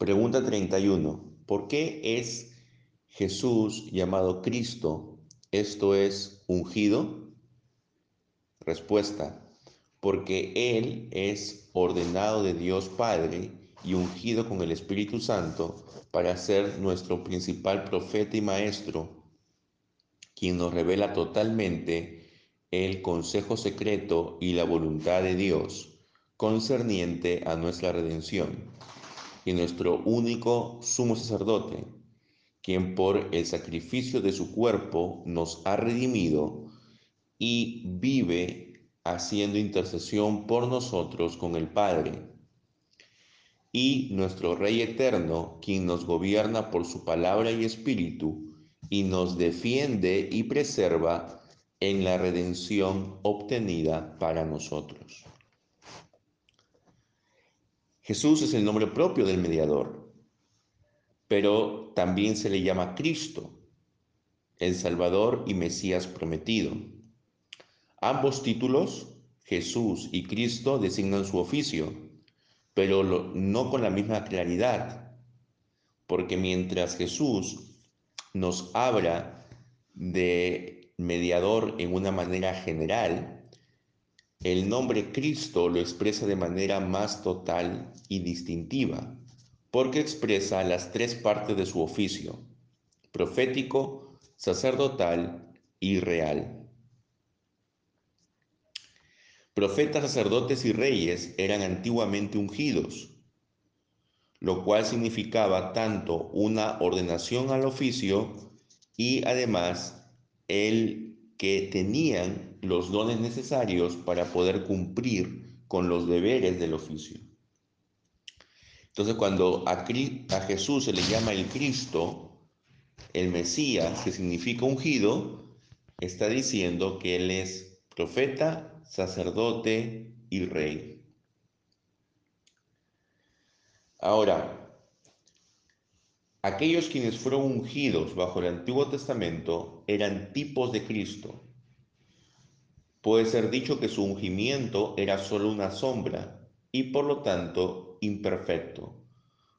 Pregunta 31. ¿Por qué es Jesús llamado Cristo, esto es, ungido? Respuesta. Porque Él es ordenado de Dios Padre y ungido con el Espíritu Santo para ser nuestro principal profeta y maestro, quien nos revela totalmente el consejo secreto y la voluntad de Dios concerniente a nuestra redención y nuestro único sumo sacerdote, quien por el sacrificio de su cuerpo nos ha redimido y vive haciendo intercesión por nosotros con el Padre. Y nuestro Rey eterno, quien nos gobierna por su palabra y espíritu, y nos defiende y preserva en la redención obtenida para nosotros. Jesús es el nombre propio del mediador, pero también se le llama Cristo, el Salvador y Mesías prometido. Ambos títulos, Jesús y Cristo, designan su oficio, pero no con la misma claridad, porque mientras Jesús nos habla de mediador en una manera general, el nombre Cristo lo expresa de manera más total y distintiva, porque expresa las tres partes de su oficio, profético, sacerdotal y real. Profetas, sacerdotes y reyes eran antiguamente ungidos, lo cual significaba tanto una ordenación al oficio y además el que tenían los dones necesarios para poder cumplir con los deberes del oficio. Entonces cuando a, Jesús se le llama el Cristo, el Mesías, que significa ungido, está diciendo que Él es profeta, sacerdote y rey. Ahora, aquellos quienes fueron ungidos bajo el Antiguo Testamento eran tipos de Cristo, Puede ser dicho que su ungimiento era solo una sombra y por lo tanto imperfecto.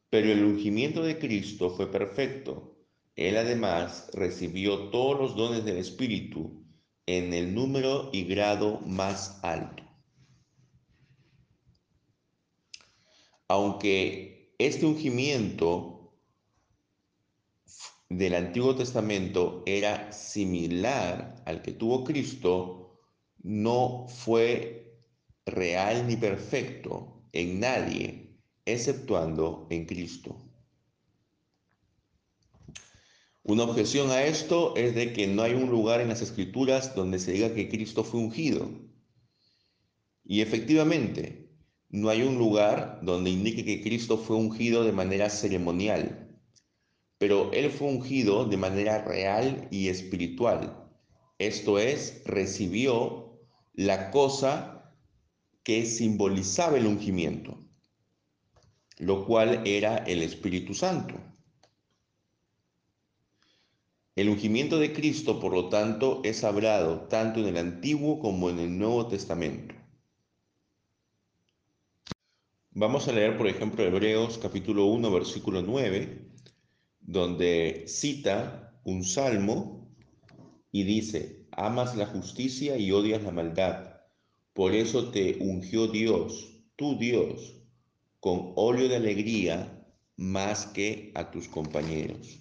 Pero el ungimiento de Cristo fue perfecto. Él además recibió todos los dones del Espíritu en el número y grado más alto. Aunque este ungimiento del Antiguo Testamento era similar al que tuvo Cristo, no fue real ni perfecto en nadie, exceptuando en Cristo. Una objeción a esto es de que no hay un lugar en las escrituras donde se diga que Cristo fue ungido. Y efectivamente, no hay un lugar donde indique que Cristo fue ungido de manera ceremonial, pero Él fue ungido de manera real y espiritual. Esto es, recibió la cosa que simbolizaba el ungimiento, lo cual era el Espíritu Santo. El ungimiento de Cristo, por lo tanto, es hablado tanto en el Antiguo como en el Nuevo Testamento. Vamos a leer, por ejemplo, Hebreos capítulo 1, versículo 9, donde cita un salmo y dice, amas la justicia y odias la maldad. Por eso te ungió Dios, tu Dios, con óleo de alegría más que a tus compañeros.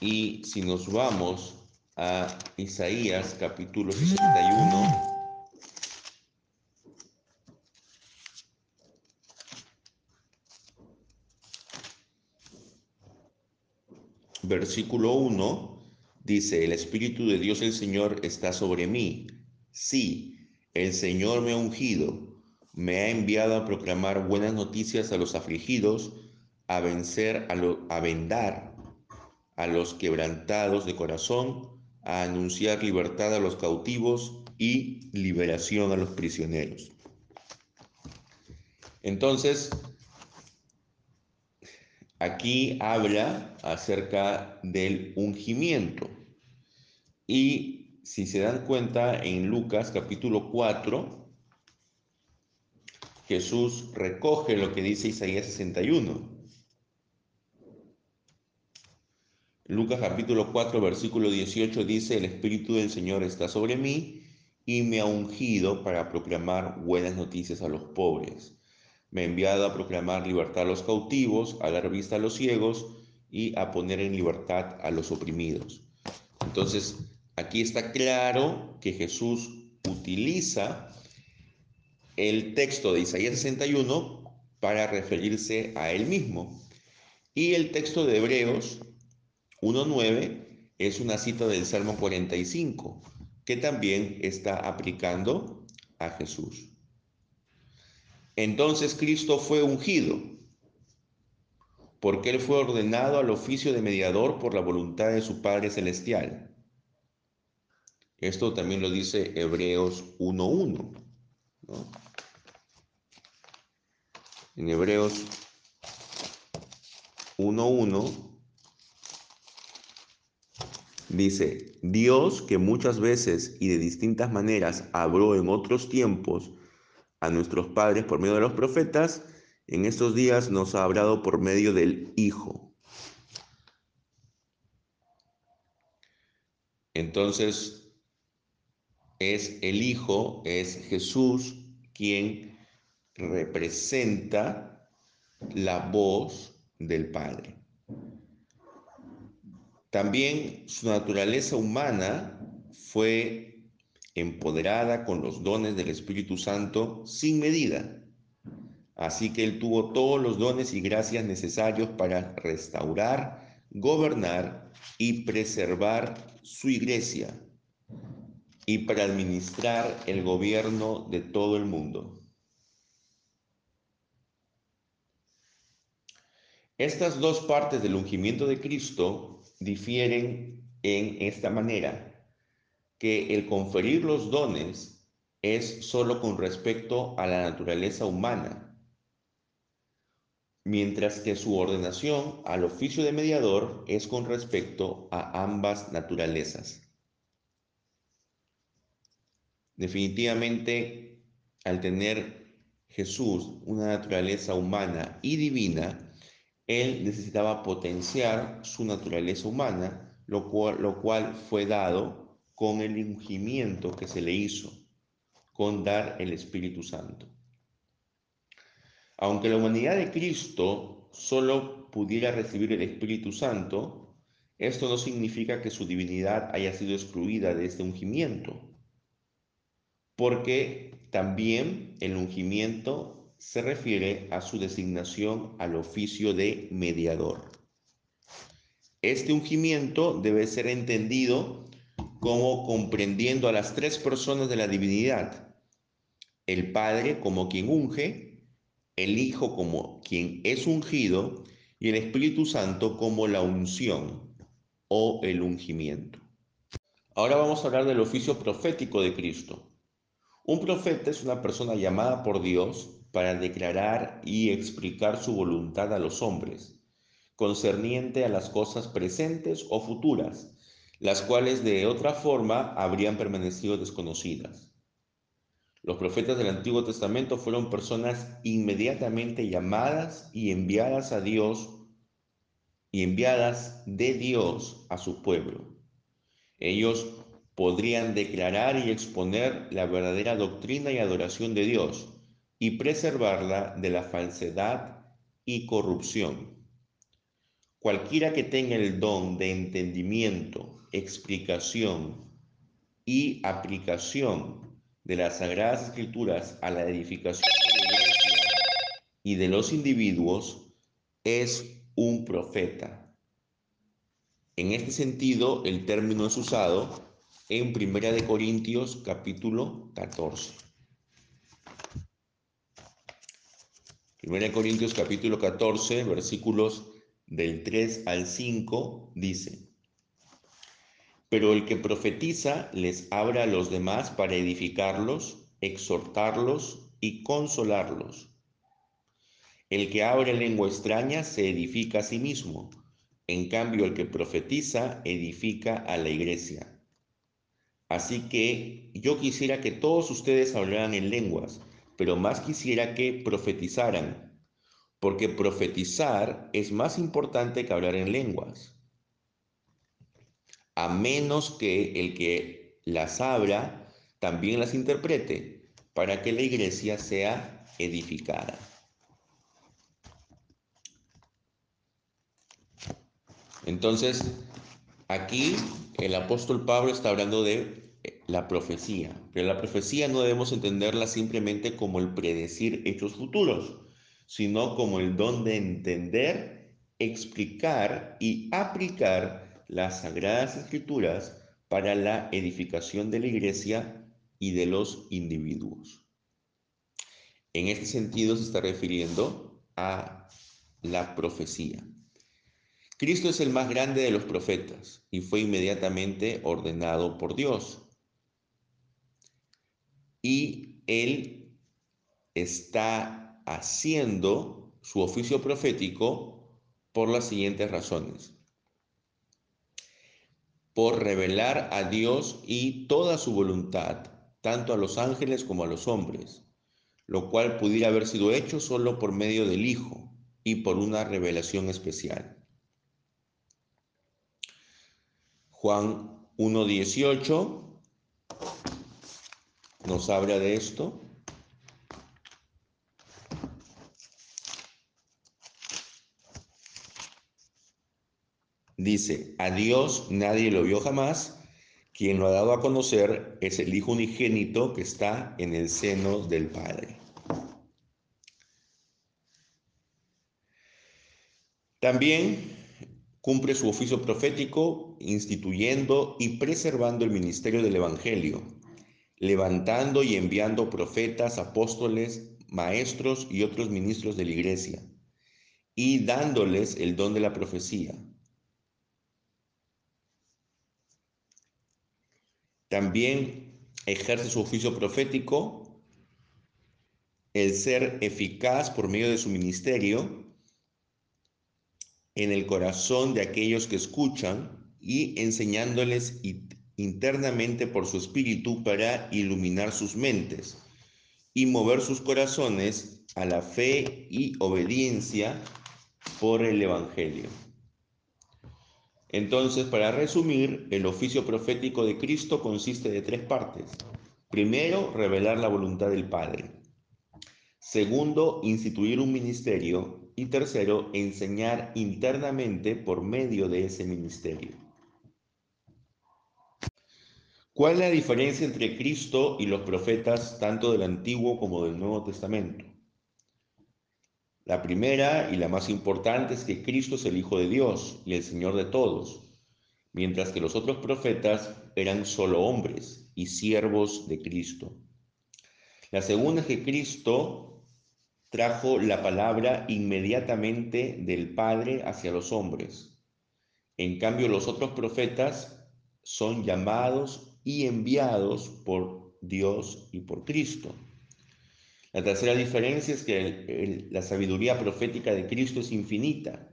Y si nos vamos a Isaías capítulo 61, versículo 1 dice, el Espíritu de Dios el Señor está sobre mí. Sí, el Señor me ha ungido, me ha enviado a proclamar buenas noticias a los afligidos, a vencer, a, a vendar a los quebrantados de corazón, a anunciar libertad a los cautivos y liberación a los prisioneros. Entonces, Aquí habla acerca del ungimiento. Y si se dan cuenta, en Lucas capítulo 4, Jesús recoge lo que dice Isaías 61. Lucas capítulo 4, versículo 18 dice, el Espíritu del Señor está sobre mí y me ha ungido para proclamar buenas noticias a los pobres. Me ha enviado a proclamar libertad a los cautivos, a dar vista a los ciegos y a poner en libertad a los oprimidos. Entonces, aquí está claro que Jesús utiliza el texto de Isaías 61 para referirse a él mismo. Y el texto de Hebreos 1.9 es una cita del Salmo 45, que también está aplicando a Jesús. Entonces Cristo fue ungido, porque Él fue ordenado al oficio de mediador por la voluntad de su Padre Celestial. Esto también lo dice Hebreos 1.1. En Hebreos 1.1 Dice, Dios que muchas veces y de distintas maneras habló en otros tiempos a nuestros padres por medio de los profetas, en estos días nos ha hablado por medio del Hijo. Entonces, es el Hijo, es Jesús quien representa la voz del Padre. También su naturaleza humana fue empoderada con los dones del Espíritu Santo sin medida. Así que él tuvo todos los dones y gracias necesarios para restaurar, gobernar y preservar su iglesia y para administrar el gobierno de todo el mundo. Estas dos partes del ungimiento de Cristo difieren en esta manera, que el conferir los dones es solo con respecto a la naturaleza humana, mientras que su ordenación al oficio de mediador es con respecto a ambas naturalezas. Definitivamente, al tener Jesús una naturaleza humana y divina, él necesitaba potenciar su naturaleza humana, lo cual, lo cual fue dado con el ungimiento que se le hizo, con dar el Espíritu Santo. Aunque la humanidad de Cristo solo pudiera recibir el Espíritu Santo, esto no significa que su divinidad haya sido excluida de este ungimiento, porque también el ungimiento se refiere a su designación al oficio de mediador. Este ungimiento debe ser entendido como comprendiendo a las tres personas de la divinidad. El Padre como quien unge, el Hijo como quien es ungido y el Espíritu Santo como la unción o el ungimiento. Ahora vamos a hablar del oficio profético de Cristo. Un profeta es una persona llamada por Dios para declarar y explicar su voluntad a los hombres, concerniente a las cosas presentes o futuras, las cuales de otra forma habrían permanecido desconocidas. Los profetas del Antiguo Testamento fueron personas inmediatamente llamadas y enviadas a Dios y enviadas de Dios a su pueblo. Ellos podrían declarar y exponer la verdadera doctrina y adoración de Dios, y preservarla de la falsedad y corrupción. Cualquiera que tenga el don de entendimiento, explicación y aplicación de las sagradas escrituras a la edificación de la iglesia y de los individuos es un profeta. En este sentido, el término es usado en Primera de Corintios capítulo 14. 1 Corintios capítulo 14, versículos del 3 al 5, dice, Pero el que profetiza les abra a los demás para edificarlos, exhortarlos y consolarlos. El que abre lengua extraña se edifica a sí mismo, en cambio el que profetiza edifica a la iglesia. Así que yo quisiera que todos ustedes hablaran en lenguas pero más quisiera que profetizaran, porque profetizar es más importante que hablar en lenguas, a menos que el que las abra también las interprete, para que la iglesia sea edificada. Entonces, aquí el apóstol Pablo está hablando de eh, la profecía, pero la profecía no debemos entenderla simplemente como el predecir hechos futuros, sino como el don de entender, explicar y aplicar las sagradas escrituras para la edificación de la iglesia y de los individuos. En este sentido se está refiriendo a la profecía. Cristo es el más grande de los profetas y fue inmediatamente ordenado por Dios. Y él está haciendo su oficio profético por las siguientes razones. Por revelar a Dios y toda su voluntad, tanto a los ángeles como a los hombres, lo cual pudiera haber sido hecho solo por medio del Hijo y por una revelación especial. Juan 1.18 nos habla de esto. Dice, a Dios nadie lo vio jamás, quien lo ha dado a conocer es el Hijo unigénito que está en el seno del Padre. También cumple su oficio profético instituyendo y preservando el ministerio del Evangelio, levantando y enviando profetas, apóstoles, maestros y otros ministros de la iglesia, y dándoles el don de la profecía. También ejerce su oficio profético, el ser eficaz por medio de su ministerio, en el corazón de aquellos que escuchan y enseñándoles internamente por su espíritu para iluminar sus mentes y mover sus corazones a la fe y obediencia por el Evangelio. Entonces, para resumir, el oficio profético de Cristo consiste de tres partes. Primero, revelar la voluntad del Padre. Segundo, instituir un ministerio y tercero, enseñar internamente por medio de ese ministerio. ¿Cuál es la diferencia entre Cristo y los profetas tanto del Antiguo como del Nuevo Testamento? La primera y la más importante es que Cristo es el Hijo de Dios y el Señor de todos, mientras que los otros profetas eran solo hombres y siervos de Cristo. La segunda es que Cristo trajo la palabra inmediatamente del Padre hacia los hombres. En cambio, los otros profetas son llamados y enviados por Dios y por Cristo. La tercera diferencia es que la sabiduría profética de Cristo es infinita.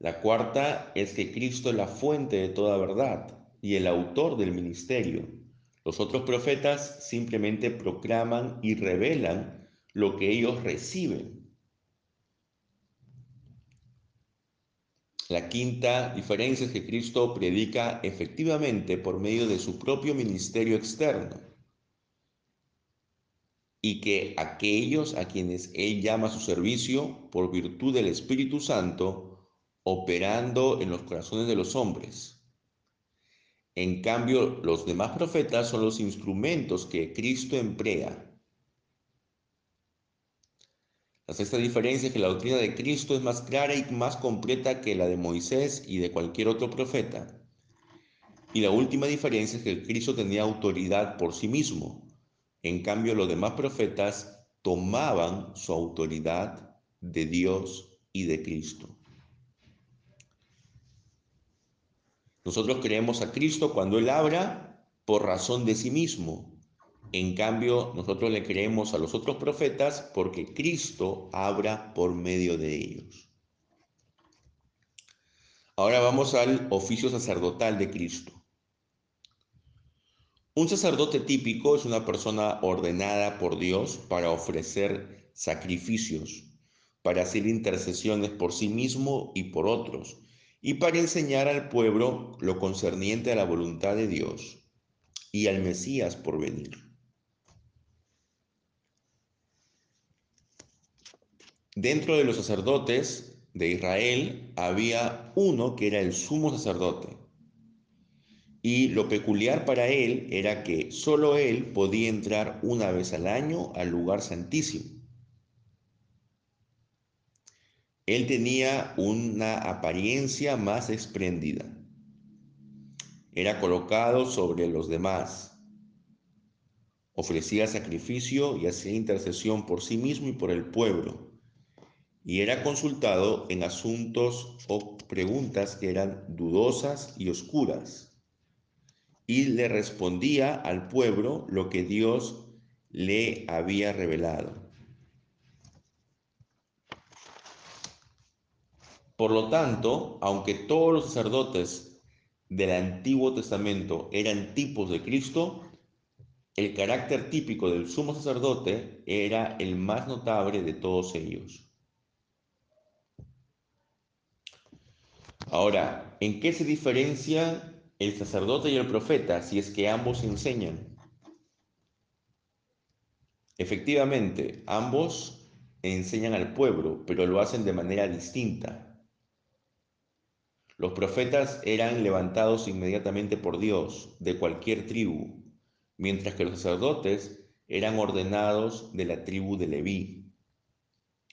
La cuarta es que Cristo es la fuente de toda verdad y el autor del ministerio. Los otros profetas simplemente proclaman y revelan lo que ellos reciben. La quinta diferencia es que Cristo predica efectivamente por medio de su propio ministerio externo y que aquellos a quienes Él llama a su servicio por virtud del Espíritu Santo, operando en los corazones de los hombres. En cambio, los demás profetas son los instrumentos que Cristo emplea. La sexta diferencia es que la doctrina de Cristo es más clara y más completa que la de Moisés y de cualquier otro profeta. Y la última diferencia es que Cristo tenía autoridad por sí mismo. En cambio, los demás profetas tomaban su autoridad de Dios y de Cristo. Nosotros creemos a Cristo cuando Él habla por razón de sí mismo. En cambio, nosotros le creemos a los otros profetas porque Cristo habla por medio de ellos. Ahora vamos al oficio sacerdotal de Cristo. Un sacerdote típico es una persona ordenada por Dios para ofrecer sacrificios, para hacer intercesiones por sí mismo y por otros, y para enseñar al pueblo lo concerniente a la voluntad de Dios y al Mesías por venir. Dentro de los sacerdotes de Israel había uno que era el sumo sacerdote. Y lo peculiar para él era que solo él podía entrar una vez al año al lugar santísimo. Él tenía una apariencia más espléndida. Era colocado sobre los demás. Ofrecía sacrificio y hacía intercesión por sí mismo y por el pueblo. Y era consultado en asuntos o preguntas que eran dudosas y oscuras. Y le respondía al pueblo lo que Dios le había revelado. Por lo tanto, aunque todos los sacerdotes del Antiguo Testamento eran tipos de Cristo, el carácter típico del sumo sacerdote era el más notable de todos ellos. Ahora, ¿en qué se diferencia el sacerdote y el profeta si es que ambos enseñan? Efectivamente, ambos enseñan al pueblo, pero lo hacen de manera distinta. Los profetas eran levantados inmediatamente por Dios de cualquier tribu, mientras que los sacerdotes eran ordenados de la tribu de Leví.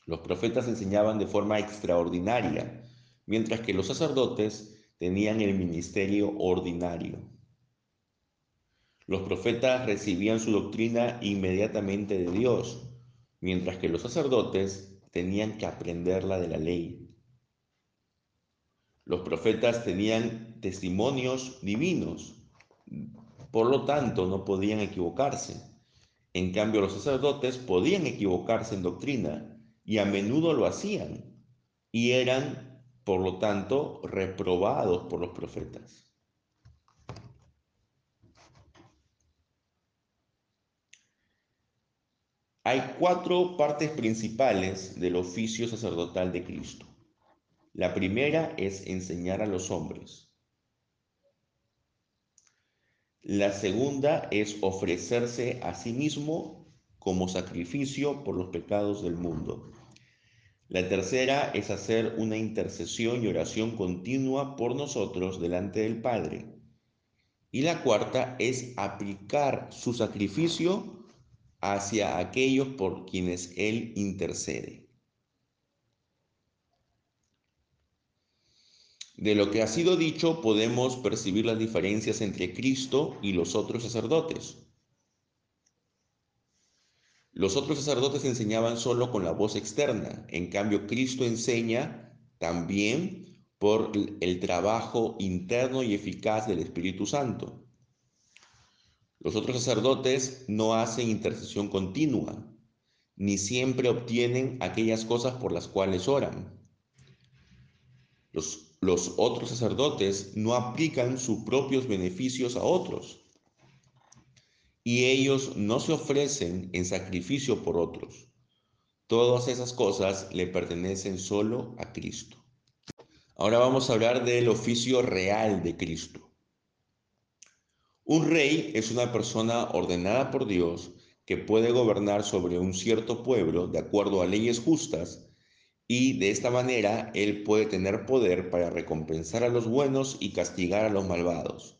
Los profetas enseñaban de forma extraordinaria, mientras que los sacerdotes tenían el ministerio ordinario. Los profetas recibían su doctrina inmediatamente de Dios, mientras que los sacerdotes tenían que aprenderla de la ley. Los profetas tenían testimonios divinos, por lo tanto no podían equivocarse. En cambio, los sacerdotes podían equivocarse en doctrina y a menudo lo hacían y eran, por lo tanto, reprobados por los profetas. Hay cuatro partes principales del oficio sacerdotal de Cristo. La primera es enseñar a los hombres. La segunda es ofrecerse a sí mismo como sacrificio por los pecados del mundo. La tercera es hacer una intercesión y oración continua por nosotros delante del Padre. Y la cuarta es aplicar su sacrificio hacia aquellos por quienes Él intercede. De lo que ha sido dicho podemos percibir las diferencias entre Cristo y los otros sacerdotes. Los otros sacerdotes enseñaban solo con la voz externa, en cambio Cristo enseña también por el trabajo interno y eficaz del Espíritu Santo. Los otros sacerdotes no hacen intercesión continua, ni siempre obtienen aquellas cosas por las cuales oran. Los los otros sacerdotes no aplican sus propios beneficios a otros y ellos no se ofrecen en sacrificio por otros. Todas esas cosas le pertenecen solo a Cristo. Ahora vamos a hablar del oficio real de Cristo. Un rey es una persona ordenada por Dios que puede gobernar sobre un cierto pueblo de acuerdo a leyes justas y de esta manera él puede tener poder para recompensar a los buenos y castigar a los malvados,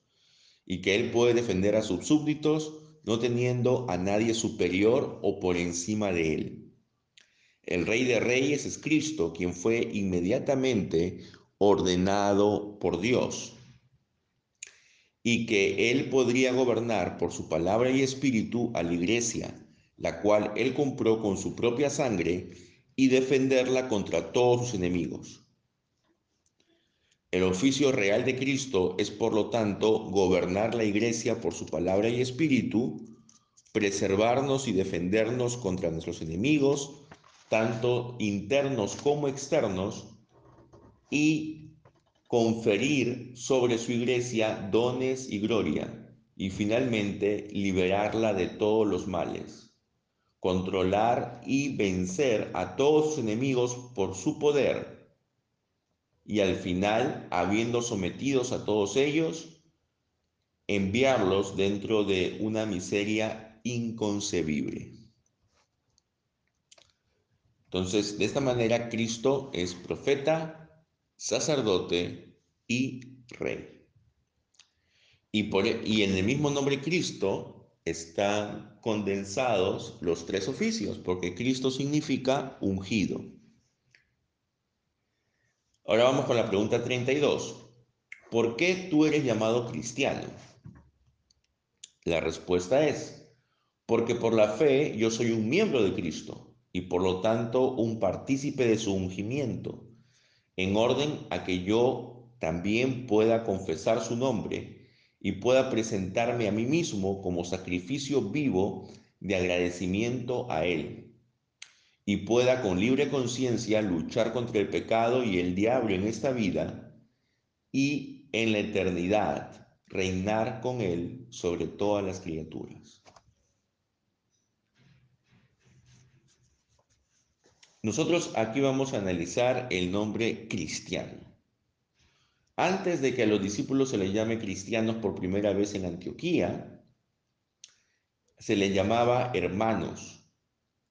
y que él puede defender a sus súbditos no teniendo a nadie superior o por encima de él. El Rey de Reyes es Cristo, quien fue inmediatamente ordenado por Dios, y que él podría gobernar por su palabra y espíritu a la iglesia, la cual él compró con su propia sangre y defenderla contra todos sus enemigos. El oficio real de Cristo es, por lo tanto, gobernar la iglesia por su palabra y espíritu, preservarnos y defendernos contra nuestros enemigos, tanto internos como externos, y conferir sobre su iglesia dones y gloria, y finalmente liberarla de todos los males, controlar y vencer a todos sus enemigos por su poder y al final, habiendo sometidos a todos ellos, enviarlos dentro de una miseria inconcebible. Entonces, de esta manera, Cristo es profeta, sacerdote y rey. Y, por, e, y en el mismo nombre Cristo están condensados los tres oficios, porque Cristo significa ungido. Ahora vamos con la pregunta 32. ¿Por qué tú eres llamado cristiano? La respuesta es, porque por la fe yo soy un miembro de Cristo y por lo tanto un partícipe de su ungimiento, en orden a que yo también pueda confesar su nombre y pueda presentarme a mí mismo como sacrificio vivo de agradecimiento a Él, y pueda con libre conciencia luchar contra el pecado y el diablo en esta vida y en la eternidad reinar con Él sobre todas las criaturas. Nosotros aquí vamos a analizar el nombre cristiano. Antes de que a los discípulos se les llame cristianos por primera vez en Antioquía, se les llamaba hermanos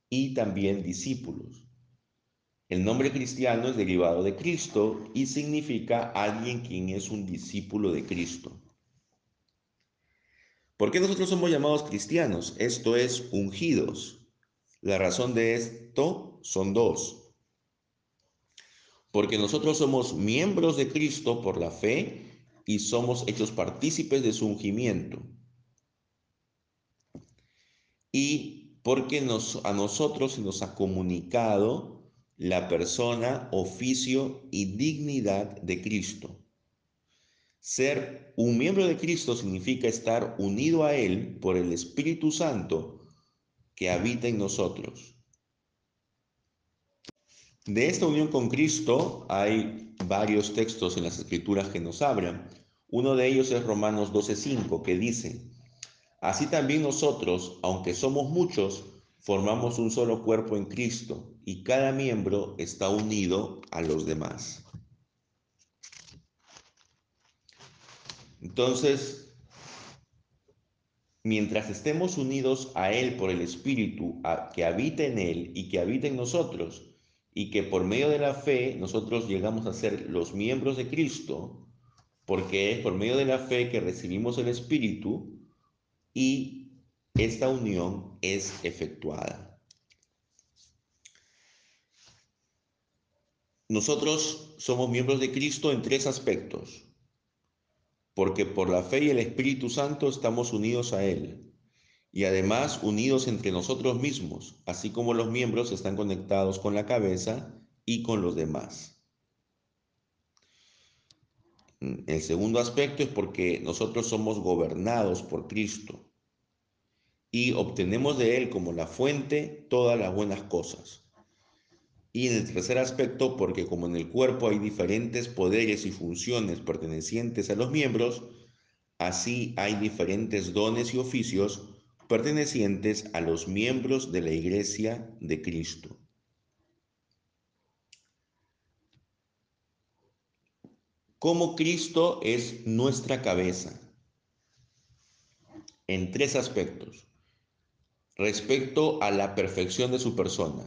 y también discípulos. El nombre cristiano es derivado de Cristo y significa alguien quien es un discípulo de Cristo. ¿Por qué nosotros somos llamados cristianos? Esto es ungidos. La razón de esto son dos. Porque nosotros somos miembros de Cristo por la fe y somos hechos partícipes de su ungimiento. Y porque a nosotros se nos ha comunicado la persona, oficio y dignidad de Cristo. Ser un miembro de Cristo significa estar unido a Él por el Espíritu Santo que habita en nosotros. De esta unión con Cristo hay varios textos en las Escrituras que nos hablan. Uno de ellos es Romanos 12:5, que dice, Así también nosotros, aunque somos muchos, formamos un solo cuerpo en Cristo y cada miembro está unido a los demás. Entonces, mientras estemos unidos a Él por el Espíritu que habita en Él y que habita en nosotros, y que por medio de la fe nosotros llegamos a ser los miembros de Cristo, porque es por medio de la fe que recibimos el Espíritu y esta unión es efectuada. Nosotros somos miembros de Cristo en tres aspectos porque por la fe y el Espíritu Santo estamos unidos a Él, y además unidos entre nosotros mismos, así como los miembros están conectados con la cabeza y con los demás. El segundo aspecto es porque nosotros somos gobernados por Cristo y obtenemos de Él como la fuente todas las buenas cosas. Y en el tercer aspecto, porque como en el cuerpo hay diferentes poderes y funciones pertenecientes a los miembros, así hay diferentes dones y oficios pertenecientes a los miembros de la Iglesia de Cristo. Como Cristo es nuestra cabeza en tres aspectos. Respecto a la perfección de su persona,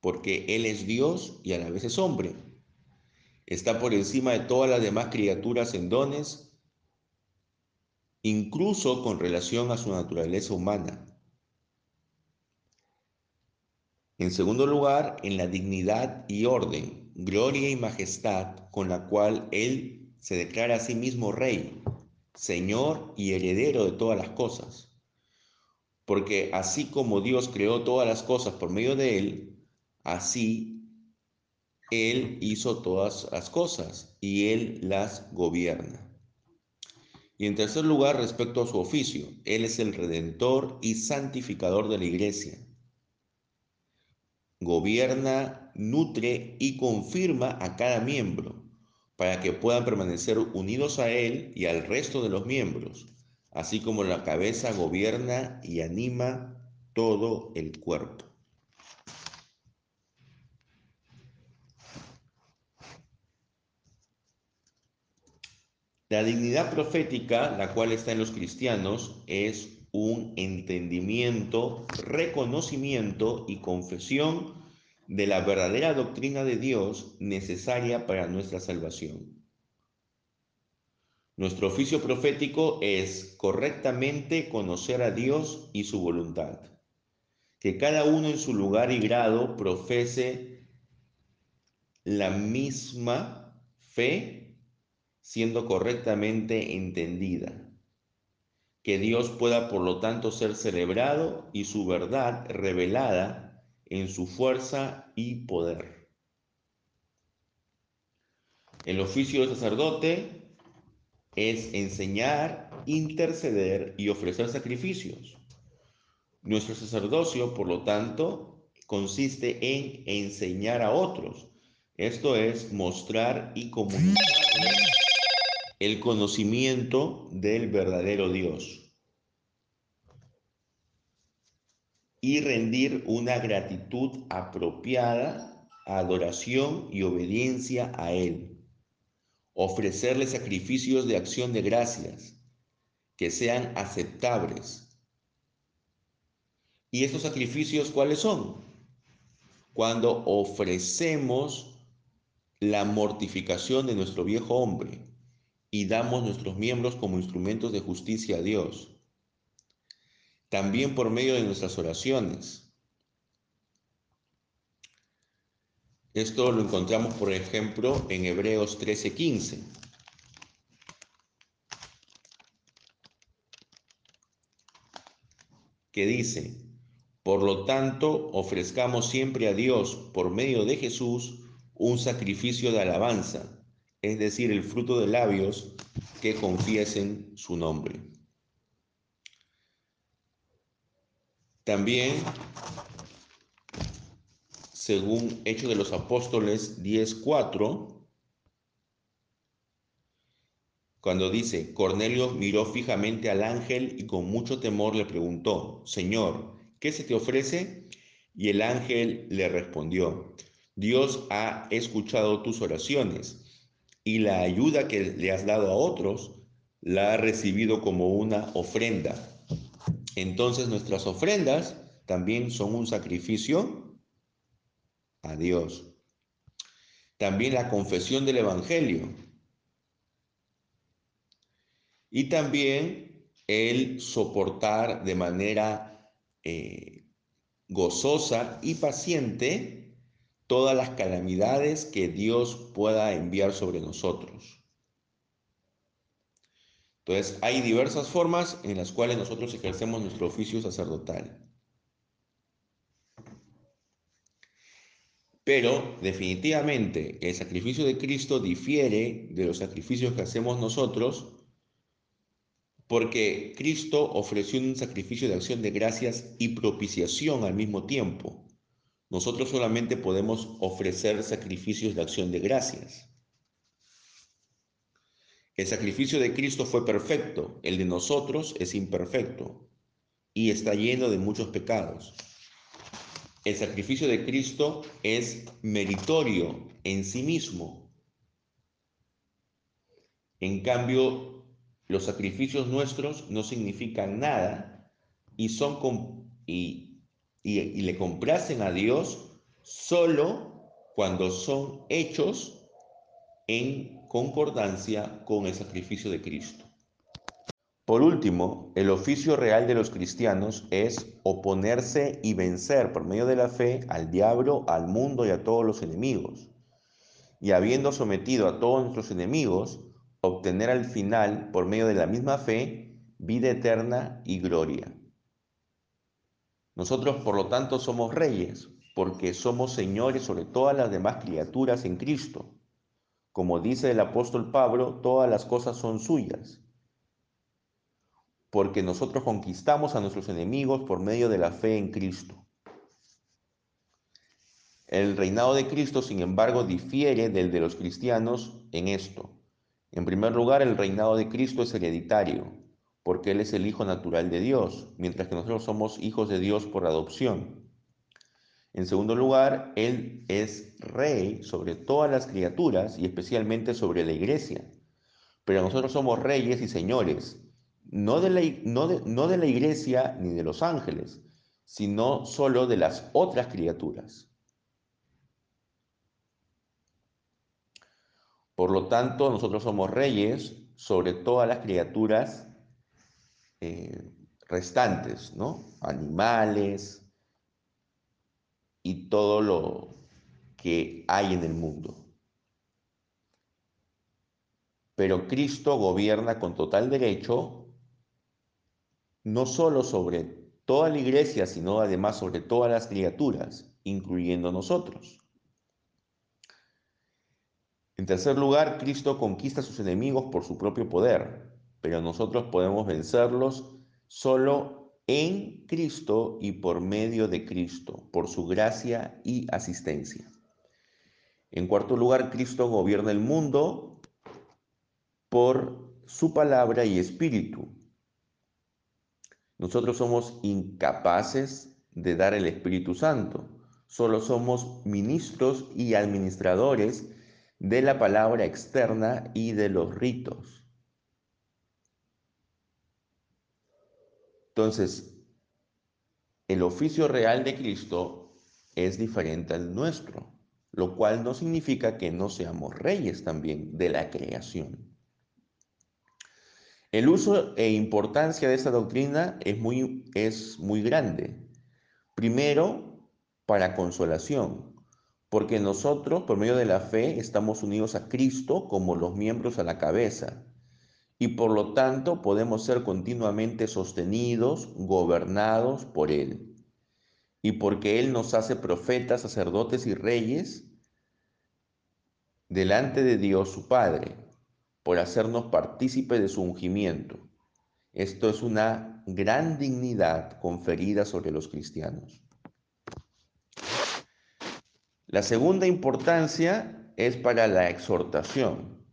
porque Él es Dios y a la vez es hombre. Está por encima de todas las demás criaturas en dones, incluso con relación a su naturaleza humana. En segundo lugar, en la dignidad y orden, gloria y majestad con la cual Él se declara a sí mismo Rey, Señor y heredero de todas las cosas. Porque así como Dios creó todas las cosas por medio de Él, Así, Él hizo todas las cosas y Él las gobierna. Y en tercer lugar, respecto a su oficio, Él es el redentor y santificador de la iglesia. Gobierna, nutre y confirma a cada miembro para que puedan permanecer unidos a Él y al resto de los miembros, así como la cabeza gobierna y anima todo el cuerpo. La dignidad profética, la cual está en los cristianos, es un entendimiento, reconocimiento y confesión de la verdadera doctrina de Dios necesaria para nuestra salvación. Nuestro oficio profético es correctamente conocer a Dios y su voluntad. Que cada uno en su lugar y grado profese la misma fe siendo correctamente entendida. Que Dios pueda, por lo tanto, ser celebrado y su verdad revelada en su fuerza y poder. El oficio del sacerdote es enseñar, interceder y ofrecer sacrificios. Nuestro sacerdocio, por lo tanto, consiste en enseñar a otros. Esto es mostrar y comunicar el conocimiento del verdadero Dios y rendir una gratitud apropiada, adoración y obediencia a Él. Ofrecerle sacrificios de acción de gracias que sean aceptables. ¿Y estos sacrificios cuáles son? Cuando ofrecemos la mortificación de nuestro viejo hombre, y damos nuestros miembros como instrumentos de justicia a Dios. También por medio de nuestras oraciones. Esto lo encontramos, por ejemplo, en Hebreos 13:15. que dice, por lo tanto, ofrezcamos siempre a Dios, por medio de Jesús, un sacrificio de alabanza es decir, el fruto de labios que confiesen su nombre. También, según Hechos de los Apóstoles 10.4, cuando dice, Cornelio miró fijamente al ángel y con mucho temor le preguntó, Señor, ¿qué se te ofrece? Y el ángel le respondió, Dios ha escuchado tus oraciones y la ayuda que le has dado a otros la ha recibido como una ofrenda. Entonces nuestras ofrendas también son un sacrificio a Dios. También la confesión del Evangelio. Y también el soportar de manera eh, gozosa y paciente todas las calamidades que Dios pueda enviar sobre nosotros. Entonces, hay diversas formas en las cuales nosotros ejercemos nuestro oficio sacerdotal. Pero definitivamente el sacrificio de Cristo difiere de los sacrificios que hacemos nosotros porque Cristo ofreció un sacrificio de acción de gracias y propiciación al mismo tiempo. Nosotros solamente podemos ofrecer sacrificios de acción de gracias. El sacrificio de Cristo fue perfecto, el de nosotros es imperfecto y está lleno de muchos pecados. El sacrificio de Cristo es meritorio en sí mismo. En cambio, los sacrificios nuestros no significan nada y son y y, le complacen a Dios solo cuando son hechos en concordancia con el sacrificio de Cristo. Por último, el oficio real de los cristianos es oponerse y vencer por medio de la fe al diablo, al mundo y a todos los enemigos. Y habiendo sometido a todos nuestros enemigos, obtener al final, por medio de la misma fe, vida eterna y gloria. Nosotros, por lo tanto, somos reyes, porque somos señores sobre todas las demás criaturas en Cristo. Como dice el apóstol Pablo, todas las cosas son suyas, porque nosotros conquistamos a nuestros enemigos por medio de la fe en Cristo. El reinado de Cristo, sin embargo, difiere del de los cristianos en esto. En primer lugar, el reinado de Cristo es hereditario, porque Él es el Hijo natural de Dios, mientras que nosotros somos hijos de Dios por adopción. En segundo lugar, Él es rey sobre todas las criaturas y especialmente sobre la iglesia. Pero nosotros somos reyes y señores, no de la, no no de la iglesia ni de los ángeles, sino solo de las otras criaturas. Por lo tanto, nosotros somos reyes sobre todas las criaturas eh, restantes, ¿no? Animales y todo lo que hay en el mundo. Pero Cristo gobierna con total derecho no solo sobre toda la iglesia, sino además sobre todas las criaturas, incluyendo nosotros. En tercer lugar, Cristo conquista a sus enemigos por su propio poder, pero nosotros podemos vencerlos solo en Cristo y por medio de Cristo, por su gracia y asistencia. En cuarto lugar, Cristo gobierna el mundo por su palabra y espíritu. Nosotros somos incapaces de dar el Espíritu Santo. Solo somos ministros y administradores de la palabra externa y de los ritos. Entonces, el oficio real de Cristo es diferente al nuestro, lo cual no significa que no seamos reyes también de la creación. El uso e importancia de esta doctrina es muy, es muy grande. Primero, para consolación, porque nosotros, por medio de la fe, estamos unidos a Cristo como los miembros a la cabeza, y por lo tanto podemos ser continuamente sostenidos, gobernados por Él. Y porque Él nos hace profetas, sacerdotes y reyes delante de Dios su Padre, por hacernos partícipe de su ungimiento. Esto es una gran dignidad conferida sobre los cristianos. La segunda importancia es para la exhortación,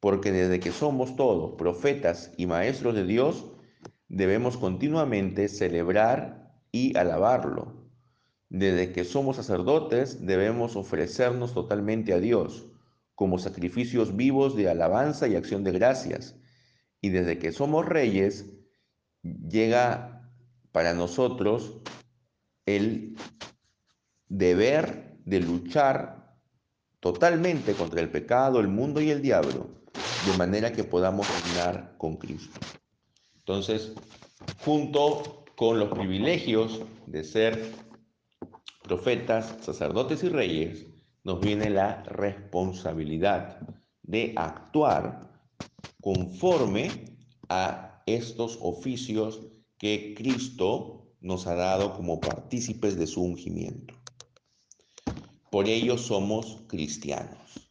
porque desde que somos todos profetas y maestros de Dios, debemos continuamente celebrar y alabarlo. Desde que somos sacerdotes, debemos ofrecernos totalmente a Dios como sacrificios vivos de alabanza y acción de gracias. Y desde que somos reyes, llega para nosotros el deber de luchar totalmente contra el pecado, el mundo y el diablo, de manera que podamos reinar con Cristo. Entonces, junto con los privilegios de ser profetas, sacerdotes y reyes, nos viene la responsabilidad de actuar conforme a estos oficios que Cristo nos ha dado como partícipes de su ungimiento. Por ello somos cristianos.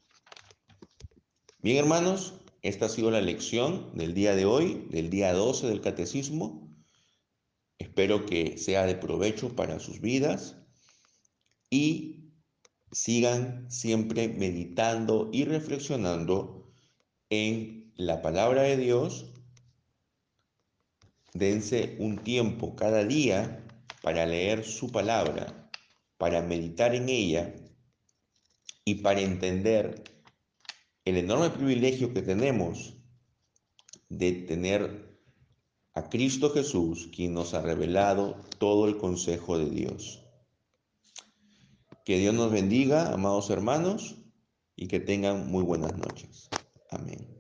Bien, hermanos, esta ha sido la lección del día de hoy, del día 12 del catecismo. Espero que sea de provecho para sus vidas y sigan siempre meditando y reflexionando en la palabra de Dios. Dense un tiempo cada día para leer su palabra, para meditar en ella y para entender el enorme privilegio que tenemos de tener a Cristo Jesús, quien nos ha revelado todo el consejo de Dios. Que Dios nos bendiga, amados hermanos, y que tengan muy buenas noches. Amén.